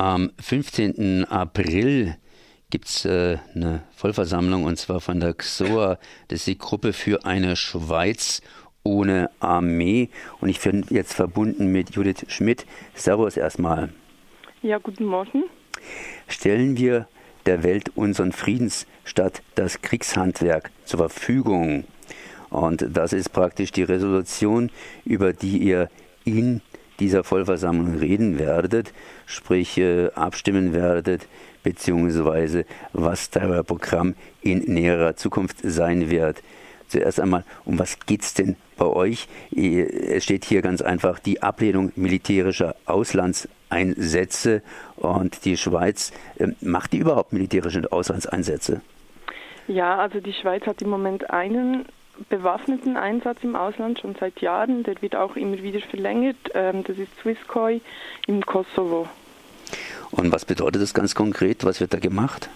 Am 15. April gibt es äh, eine Vollversammlung und zwar von der XOA. Das ist die Gruppe für eine Schweiz ohne Armee. Und ich bin jetzt verbunden mit Judith Schmidt. Servus erstmal. Ja, guten Morgen. Stellen wir der Welt unseren Friedens statt das Kriegshandwerk zur Verfügung. Und das ist praktisch die Resolution, über die ihr in dieser Vollversammlung reden werdet, sprich äh, abstimmen werdet, beziehungsweise was euer Programm in näherer Zukunft sein wird. Zuerst einmal, um was geht es denn bei euch? Es steht hier ganz einfach die Ablehnung militärischer Auslandseinsätze und die Schweiz äh, macht die überhaupt militärische Auslandseinsätze? Ja, also die Schweiz hat im Moment einen bewaffneten Einsatz im Ausland schon seit Jahren. Der wird auch immer wieder verlängert. Ähm, das ist Swisscoi im Kosovo. Und was bedeutet das ganz konkret? Was wird da gemacht?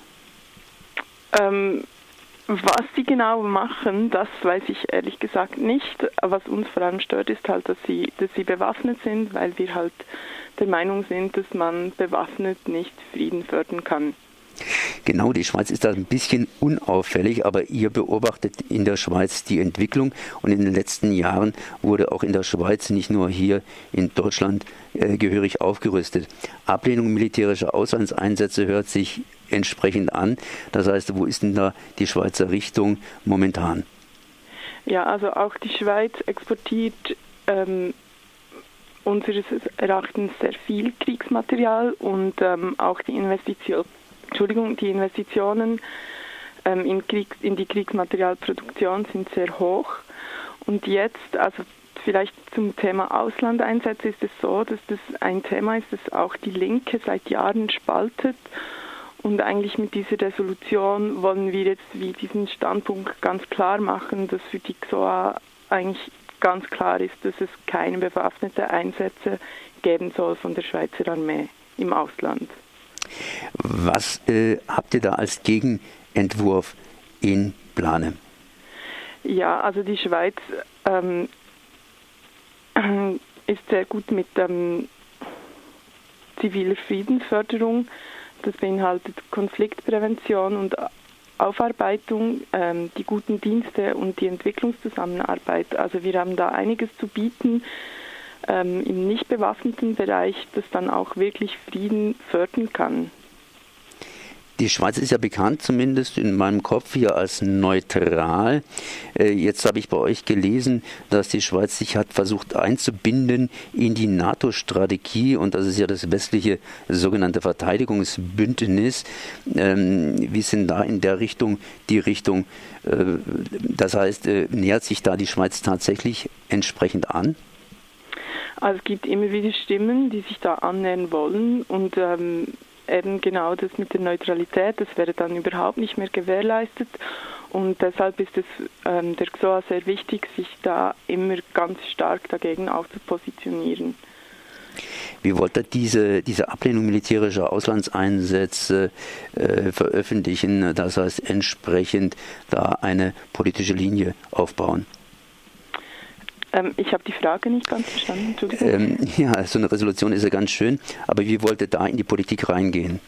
Ähm, was sie genau machen, das weiß ich ehrlich gesagt nicht. Was uns vor allem stört, ist halt, dass sie, dass sie bewaffnet sind, weil wir halt der Meinung sind, dass man bewaffnet nicht Frieden fördern kann. Genau, die Schweiz ist da ein bisschen unauffällig, aber ihr beobachtet in der Schweiz die Entwicklung und in den letzten Jahren wurde auch in der Schweiz, nicht nur hier in Deutschland, äh, gehörig aufgerüstet. Ablehnung militärischer Auslandseinsätze hört sich entsprechend an. Das heißt, wo ist denn da die Schweizer Richtung momentan? Ja, also auch die Schweiz exportiert ähm, unseres Erachtens sehr viel Kriegsmaterial und ähm, auch die Investition Entschuldigung, die Investitionen ähm, in, Krieg, in die Kriegsmaterialproduktion sind sehr hoch. Und jetzt, also vielleicht zum Thema Auslandeinsätze ist es so, dass das ein Thema ist, das auch die Linke seit Jahren spaltet. Und eigentlich mit dieser Resolution wollen wir jetzt wie diesen Standpunkt ganz klar machen, dass für die XOA eigentlich ganz klar ist, dass es keine bewaffneten Einsätze geben soll von der Schweizer Armee im Ausland. Was äh, habt ihr da als Gegenentwurf in Plane? Ja, also die Schweiz ähm, ist sehr gut mit ähm, ziviler Friedensförderung. Das beinhaltet Konfliktprävention und Aufarbeitung, ähm, die guten Dienste und die Entwicklungszusammenarbeit. Also wir haben da einiges zu bieten ähm, im nicht bewaffneten Bereich, das dann auch wirklich Frieden fördern kann. Die Schweiz ist ja bekannt, zumindest in meinem Kopf hier, als neutral. Äh, jetzt habe ich bei euch gelesen, dass die Schweiz sich hat versucht einzubinden in die NATO-Strategie und das ist ja das westliche sogenannte Verteidigungsbündnis. Ähm, wie sind da in der Richtung die Richtung? Äh, das heißt, äh, nähert sich da die Schweiz tatsächlich entsprechend an? Also es gibt immer wieder Stimmen, die sich da annähern wollen und ähm, eben genau das mit der Neutralität, das wäre dann überhaupt nicht mehr gewährleistet und deshalb ist es ähm, der XOA sehr wichtig, sich da immer ganz stark dagegen auch zu positionieren. Wie wollt ihr diese, diese Ablehnung militärischer Auslandseinsätze äh, veröffentlichen, das heißt entsprechend da eine politische Linie aufbauen? Ähm, ich habe die Frage nicht ganz verstanden. Ähm, ja, so eine Resolution ist ja ganz schön, aber wie wollt ihr da in die Politik reingehen?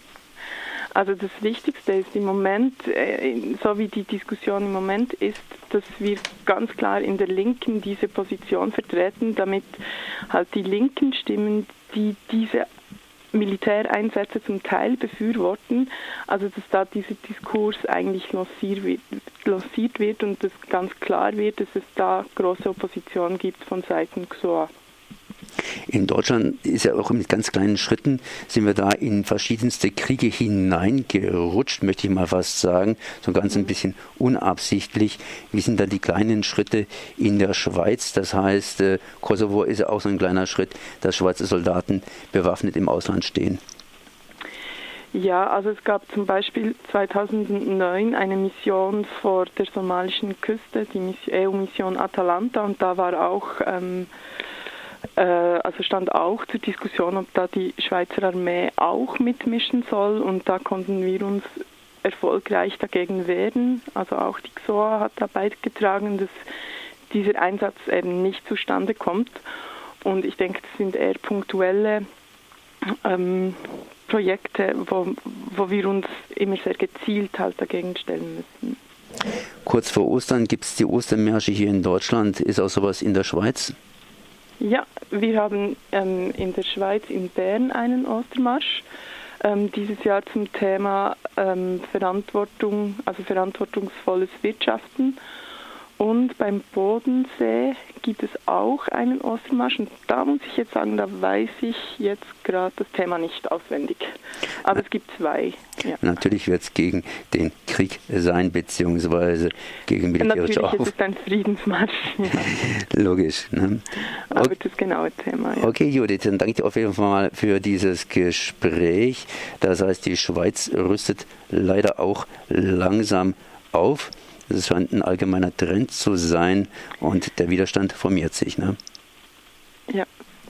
Also das Wichtigste ist im Moment, äh, so wie die Diskussion im Moment ist, dass wir ganz klar in der Linken diese Position vertreten, damit halt die linken Stimmen, die diese Militäreinsätze zum Teil befürworten, also dass da dieser Diskurs eigentlich lanciert wird, und dass ganz klar wird, dass es da große Opposition gibt von Seiten XOA. In Deutschland ist ja auch mit ganz kleinen Schritten sind wir da in verschiedenste Kriege hineingerutscht, möchte ich mal fast sagen, so ganz ein mhm. bisschen unabsichtlich. Wie sind da die kleinen Schritte in der Schweiz? Das heißt, äh, Kosovo ist ja auch so ein kleiner Schritt, dass Schweizer Soldaten bewaffnet im Ausland stehen. Ja, also es gab zum Beispiel 2009 eine Mission vor der somalischen Küste, die EU-Mission Atalanta, und da war auch ähm, äh, also stand auch zur Diskussion, ob da die Schweizer Armee auch mitmischen soll und da konnten wir uns erfolgreich dagegen wehren. Also auch die XOA hat da beigetragen, dass dieser Einsatz eben nicht zustande kommt. Und ich denke, das sind eher punktuelle ähm, Projekte, wo, wo wir uns immer sehr gezielt halt dagegen stellen müssen. Kurz vor Ostern gibt es die Ostermärsche hier in Deutschland. Ist auch sowas in der Schweiz? Ja, wir haben ähm, in der Schweiz in Bern einen Ostermarsch. Ähm, dieses Jahr zum Thema ähm, Verantwortung, also verantwortungsvolles Wirtschaften. Und beim Bodensee gibt es auch einen Ostermarsch. Und da muss ich jetzt sagen, da weiß ich jetzt gerade das Thema nicht auswendig. Aber es gibt zwei. Ja. Natürlich wird es gegen den Krieg sein, beziehungsweise gegen militärische Natürlich ist es ein Friedensmarsch. Ja. Logisch. Ne? Aber okay. das genaue Thema. Ja. Okay, Judith, dann danke ich dir auf jeden Fall für dieses Gespräch. Das heißt, die Schweiz rüstet leider auch langsam auf. Es scheint ein allgemeiner Trend zu sein und der Widerstand formiert sich. Ne? Ja.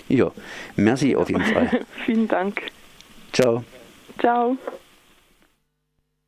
Ja, merci auf jeden Fall. Vielen Dank. Ciao. Ciao.